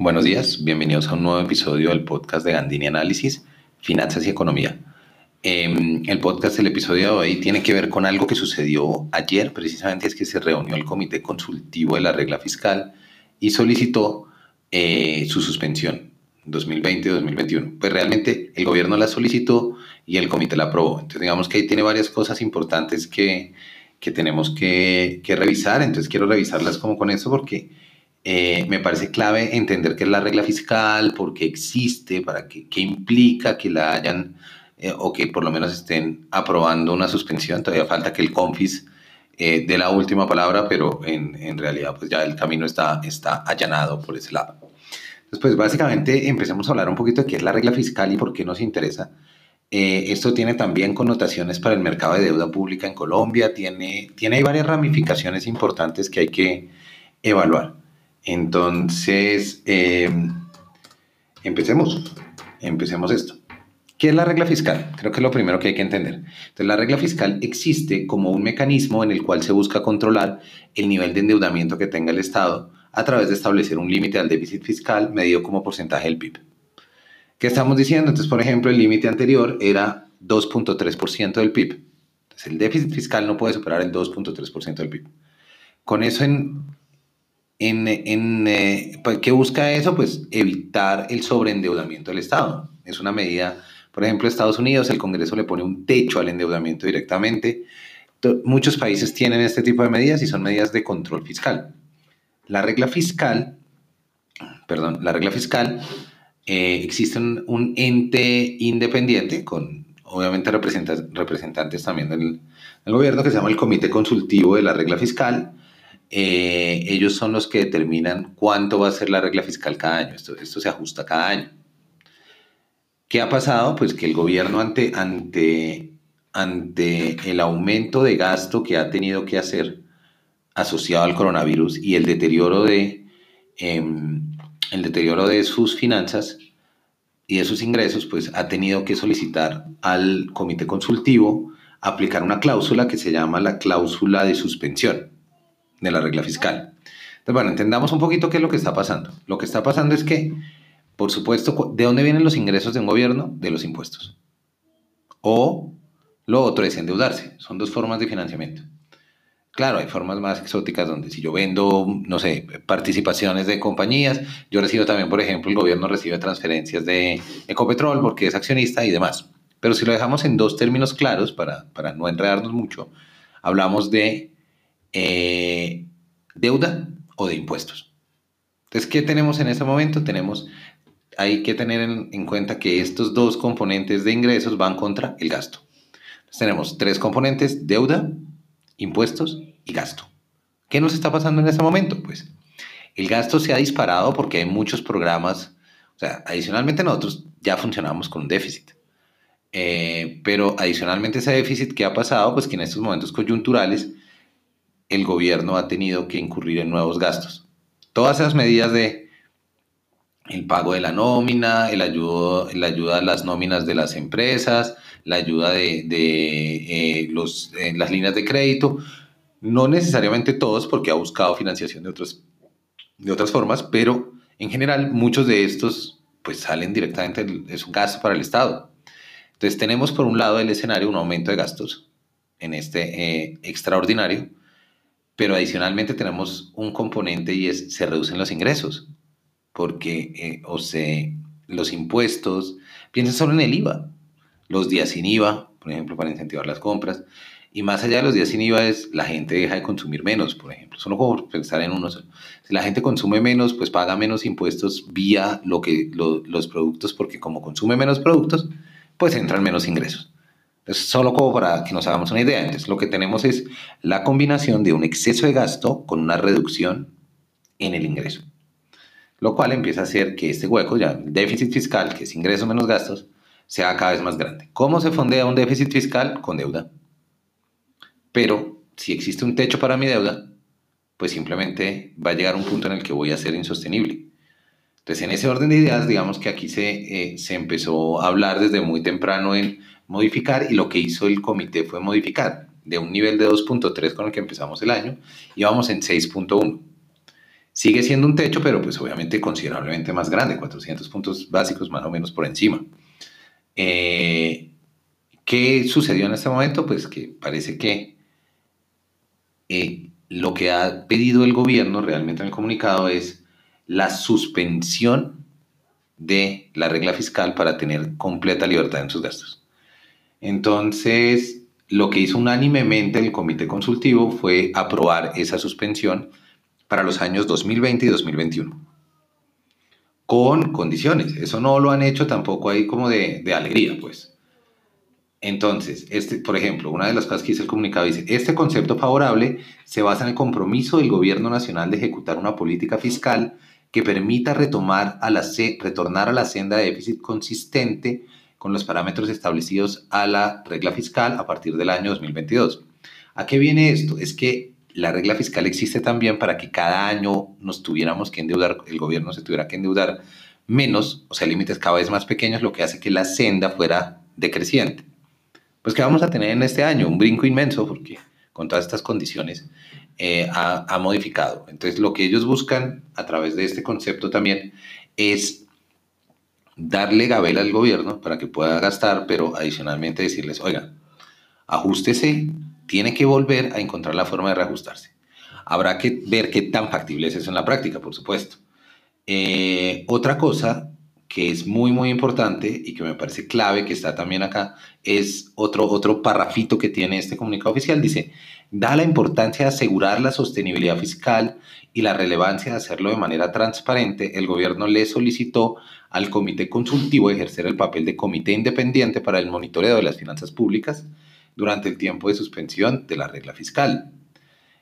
Buenos días, bienvenidos a un nuevo episodio del podcast de Gandini Análisis, Finanzas y Economía. Eh, el podcast, el episodio de hoy, tiene que ver con algo que sucedió ayer, precisamente es que se reunió el Comité Consultivo de la Regla Fiscal y solicitó eh, su suspensión 2020-2021. Pues realmente el gobierno la solicitó y el comité la aprobó. Entonces digamos que ahí tiene varias cosas importantes que, que tenemos que, que, revisar. Entonces quiero revisarlas como con eso porque eh, me parece clave entender qué es la regla fiscal, por qué existe, para qué, qué implica que la hayan eh, o que por lo menos estén aprobando una suspensión. Todavía falta que el CONFIS eh, dé la última palabra, pero en, en, realidad pues ya el camino está, está allanado por ese lado. Entonces, pues básicamente empecemos a hablar un poquito de qué es la regla fiscal y por qué nos interesa. Eh, esto tiene también connotaciones para el mercado de deuda pública en Colombia, tiene, tiene varias ramificaciones importantes que hay que evaluar. Entonces, eh, empecemos, empecemos esto. ¿Qué es la regla fiscal? Creo que es lo primero que hay que entender. Entonces, la regla fiscal existe como un mecanismo en el cual se busca controlar el nivel de endeudamiento que tenga el Estado a través de establecer un límite al déficit fiscal medido como porcentaje del PIB. ¿Qué estamos diciendo? Entonces, por ejemplo, el límite anterior era 2.3% del PIB. Entonces, el déficit fiscal no puede superar el 2.3% del PIB. Con eso, en, en, en eh, pues, ¿qué busca eso? Pues evitar el sobreendeudamiento del Estado. Es una medida por ejemplo, Estados Unidos, el Congreso le pone un techo al endeudamiento directamente. Muchos países tienen este tipo de medidas y son medidas de control fiscal. La regla fiscal, perdón, la regla fiscal, eh, existe un, ente independiente con obviamente representantes también del, del, gobierno que se llama el Comité Consultivo de la Regla Fiscal. Eh, ellos son los que determinan cuánto va a ser la regla fiscal cada año. Esto, esto se ajusta cada año. ¿Qué ha pasado? Pues que el gobierno ante, ante, ante el aumento de gasto que ha tenido que hacer asociado al coronavirus y el deterioro de, eh, el deterioro de sus finanzas y de sus ingresos, pues ha tenido que solicitar al comité consultivo aplicar una cláusula que se llama la cláusula de suspensión de la regla fiscal. Entonces, bueno, entendamos un poquito qué es lo que está pasando. Lo que está pasando es que por supuesto, ¿de dónde vienen los ingresos de un gobierno? De los impuestos. O lo otro es endeudarse. Son dos formas de financiamiento. Claro, hay formas más exóticas donde si yo vendo, no sé, participaciones de compañías, yo recibo también, por ejemplo, el gobierno recibe transferencias de Ecopetrol porque es accionista y demás. Pero si lo dejamos en dos términos claros, para, para no enredarnos mucho, hablamos de eh, deuda o de impuestos. Entonces, ¿qué tenemos en este momento? Tenemos hay que tener en, cuenta que estos dos componentes de ingresos van contra el gasto. Entonces tenemos tres componentes, deuda, impuestos y gasto. ¿Qué nos está pasando en este momento? Pues el gasto se ha disparado porque hay muchos programas, o sea, adicionalmente nosotros ya funcionamos con un déficit. Eh, pero adicionalmente ese déficit que ha pasado, pues que en estos momentos coyunturales el gobierno ha tenido que incurrir en nuevos gastos. Todas esas medidas de el pago de la nómina, el ayuda, la ayuda a las nóminas de las empresas, la ayuda de, de eh, los, eh, las líneas de crédito. No necesariamente todos, porque ha buscado financiación de, otros, de otras formas, pero en general muchos de estos pues salen directamente, es un gasto para el Estado. Entonces tenemos por un lado el escenario un aumento de gastos en este eh, extraordinario, pero adicionalmente tenemos un componente y es se reducen los ingresos porque eh, o sea, los impuestos, piensen solo en el IVA, los días sin IVA, por ejemplo, para incentivar las compras, y más allá de los días sin IVA es la gente deja de consumir menos, por ejemplo, solo como pensar en uno solo. Si la gente consume menos, pues paga menos impuestos vía lo que, los productos, porque como consume menos productos, pues entran menos ingresos. Entonces, solo como para que nos hagamos una idea. Entonces, lo que tenemos es la combinación de un exceso de gasto con una reducción en el ingreso lo cual empieza a hacer que este hueco, ya déficit fiscal, que es ingresos menos gastos, sea cada vez más grande. ¿Cómo se fondea un déficit fiscal? Con deuda. Pero si existe un techo para mi deuda, pues simplemente va a llegar un punto en el que voy a ser insostenible. Entonces, en ese orden de ideas, digamos que aquí se, eh, se empezó a hablar desde muy temprano en modificar y lo que hizo el comité fue modificar de un nivel de 2.3 con el que empezamos el año y vamos en 6.1. Sigue siendo un techo, pero pues obviamente considerablemente más grande, 400 puntos básicos más o menos por encima. Eh, ¿Qué sucedió en este momento? Pues que parece que eh, lo que ha pedido el gobierno realmente en el comunicado es la suspensión de la regla fiscal para tener completa libertad en sus gastos. Entonces, lo que hizo unánimemente el comité consultivo fue aprobar esa suspensión para los años 2020 y 2021. Con condiciones. Eso no lo han hecho tampoco ahí como de, alegría, pues. Entonces, este, por ejemplo, una de las cosas que dice el comunicado dice, este concepto favorable se basa en el compromiso del gobierno nacional de ejecutar una política fiscal que permita retomar a la, retornar a la senda de déficit consistente con los parámetros establecidos a la regla fiscal a partir del año 2022. ¿A qué viene esto? Es que la regla fiscal existe también para que cada año nos tuviéramos que endeudar, el gobierno se tuviera que endeudar menos, o sea, límites cada vez más pequeños, lo que hace que la senda fuera decreciente. Pues que vamos a tener en este año un brinco inmenso porque con todas estas condiciones eh, ha, modificado. Entonces, lo que ellos buscan a través de este concepto también es darle gabela al gobierno para que pueda gastar, pero adicionalmente decirles, oiga, ajustese, tiene que volver a encontrar la forma de reajustarse. Habrá que ver qué tan factible es eso en la práctica, por supuesto. Eh, otra cosa que es muy, muy importante y que me parece clave, que está también acá, es otro, otro parrafito que tiene este comunicado oficial. Dice, da la importancia de asegurar la sostenibilidad fiscal y la relevancia de hacerlo de manera transparente. El gobierno le solicitó al comité consultivo ejercer el papel de comité independiente para el monitoreo de las finanzas públicas durante el tiempo de suspensión de la regla fiscal.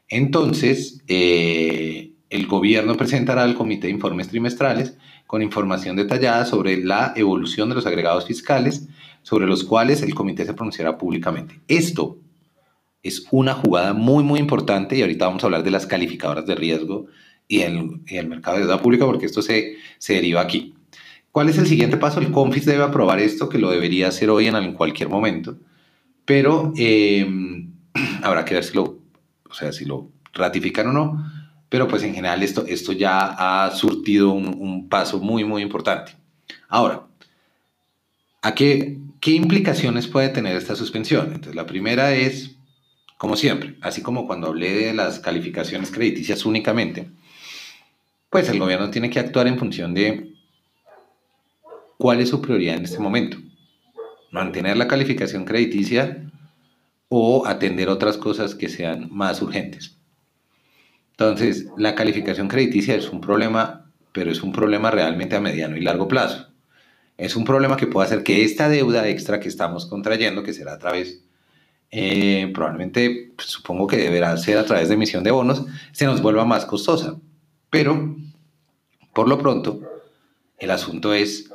Entonces, eh, el gobierno presentará al comité informes trimestrales con información detallada sobre la evolución de los agregados fiscales, sobre los cuales el comité se pronunciará públicamente. Esto es una jugada muy, muy importante y ahorita vamos a hablar de las calificadoras de riesgo y el, el mercado de deuda pública porque esto se, se deriva aquí. ¿Cuál es el siguiente paso? El CONFIS debe aprobar esto, que lo debería hacer hoy en, cualquier momento, pero em, habrá que ver si lo, o sea, si lo ratifican o no, pero pues en general esto, esto ya ha surtido un, paso muy, muy importante. Ahora, ¿a qué, qué implicaciones puede tener esta suspensión? Entonces, la primera es, como siempre, así como cuando hablé de las calificaciones crediticias únicamente, pues el gobierno tiene que actuar en función de ¿Cuál es su prioridad en este momento? ¿Mantener la calificación crediticia o atender otras cosas que sean más urgentes? Entonces, la calificación crediticia es un problema, pero es un problema realmente a mediano y largo plazo. Es un problema que puede hacer que esta deuda extra que estamos contrayendo, que será a través, eh, probablemente, pues, supongo que deberá ser a través de emisión de bonos, se nos vuelva más costosa. Pero, por lo pronto, el asunto es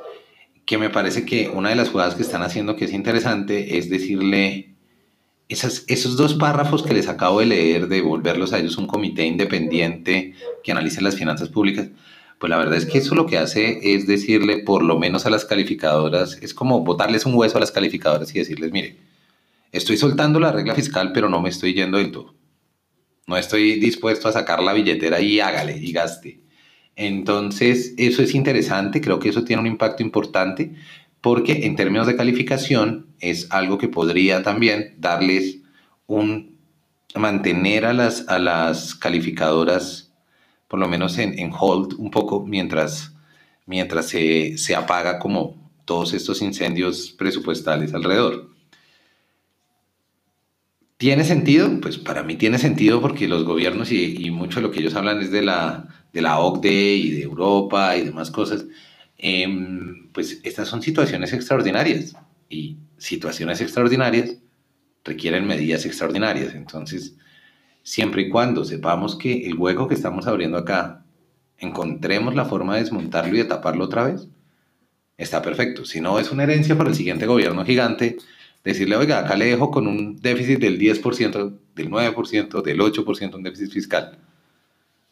que me parece que una de las jugadas que están haciendo que es interesante es decirle esas, esos dos párrafos que les acabo de leer de volverlos a ellos un comité independiente que analice las finanzas públicas, pues la verdad es que eso lo que hace es decirle por lo menos a las calificadoras, es como botarles un hueso a las calificadoras y decirles, mire, estoy soltando la regla fiscal, pero no me estoy yendo del todo. No estoy dispuesto a sacar la billetera y hágale y gaste. Entonces, eso es interesante, creo que eso tiene un impacto importante porque en términos de calificación es algo que podría también darles un, mantener a las, a las calificadoras por lo menos en, en hold un poco mientras, mientras se, se apaga como todos estos incendios presupuestales alrededor. ¿Tiene sentido? Pues para mí tiene sentido porque los gobiernos y, mucho de lo que ellos hablan es de la, de la OCDE y de Europa y demás cosas, em, pues estas son situaciones extraordinarias y situaciones extraordinarias requieren medidas extraordinarias. Entonces, siempre y cuando sepamos que el hueco que estamos abriendo acá, encontremos la forma de desmontarlo y de taparlo otra vez, está perfecto. Si no, es una herencia para el siguiente gobierno gigante decirle, oiga, acá le dejo con un déficit del 10%, del 9%, del 8%, un déficit fiscal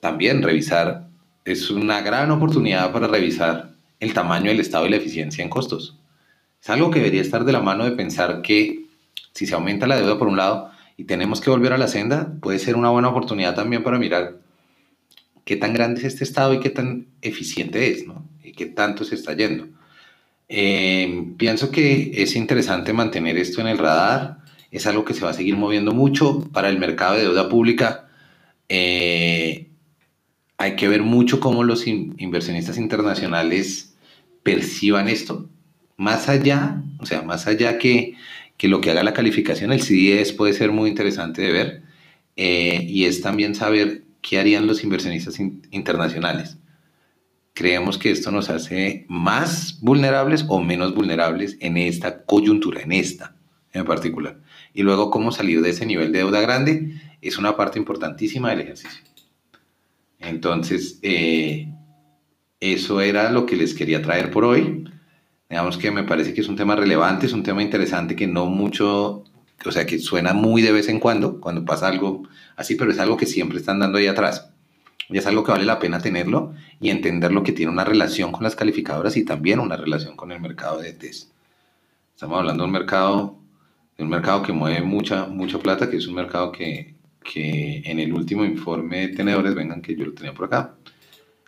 también revisar, es una gran oportunidad para revisar el tamaño, el estado y la eficiencia en costos. Es algo que debería estar de la mano de pensar que si se aumenta la deuda por un lado y tenemos que volver a la senda, puede ser una buena oportunidad también para mirar qué tan grande es este estado y qué tan eficiente es, ¿no? Y qué tanto se está yendo. Eh, pienso que es interesante mantener esto en el radar, es algo que se va a seguir moviendo mucho para el mercado de deuda pública. Eh, hay que ver mucho cómo los inversionistas internacionales perciban esto. Más allá, o sea, más allá que, que lo que haga la calificación, el CDS puede ser muy interesante de ver. Eh, y es también saber qué harían los inversionistas internacionales. Creemos que esto nos hace más vulnerables o menos vulnerables en esta coyuntura, en esta en particular. Y luego cómo salir de ese nivel de deuda grande es una parte importantísima del ejercicio. Entonces, eh, eso era lo que les quería traer por hoy. Digamos que me parece que es un tema relevante, es un tema interesante que no mucho, o sea, que suena muy de vez en cuando, cuando pasa algo así, pero es algo que siempre están dando ahí atrás. Y es algo que vale la pena tenerlo y entender lo que tiene una relación con las calificadoras y también una relación con el mercado de test. Estamos hablando de un mercado, de un mercado que mueve mucha, mucha plata, que es un mercado que, que en el último informe de tenedores, vengan que yo lo tenía por acá,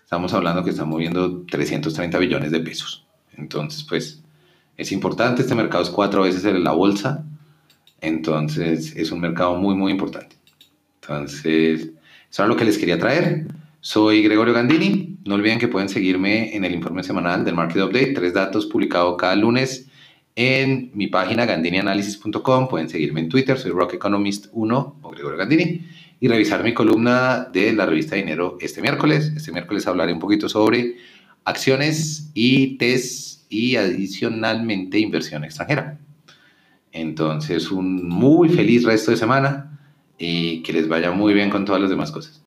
estamos hablando que está moviendo 330 billones de pesos. Entonces, pues es importante, este mercado es cuatro veces en la bolsa, entonces es un mercado muy, muy importante. Entonces, es lo que les quería traer. Soy Gregorio Gandini. No olviden que pueden seguirme en el informe semanal del Market Update, tres datos publicados cada lunes en mi página gandinianalysis.com. Pueden seguirme en Twitter, soy Rock Economist 1 o Gregorio Gandini. Y revisar mi columna de la revista Dinero este miércoles. Este miércoles hablaré un poquito sobre acciones y test y adicionalmente inversión extranjera. Entonces, un muy feliz resto de semana y que les vaya muy bien con todas las demás cosas.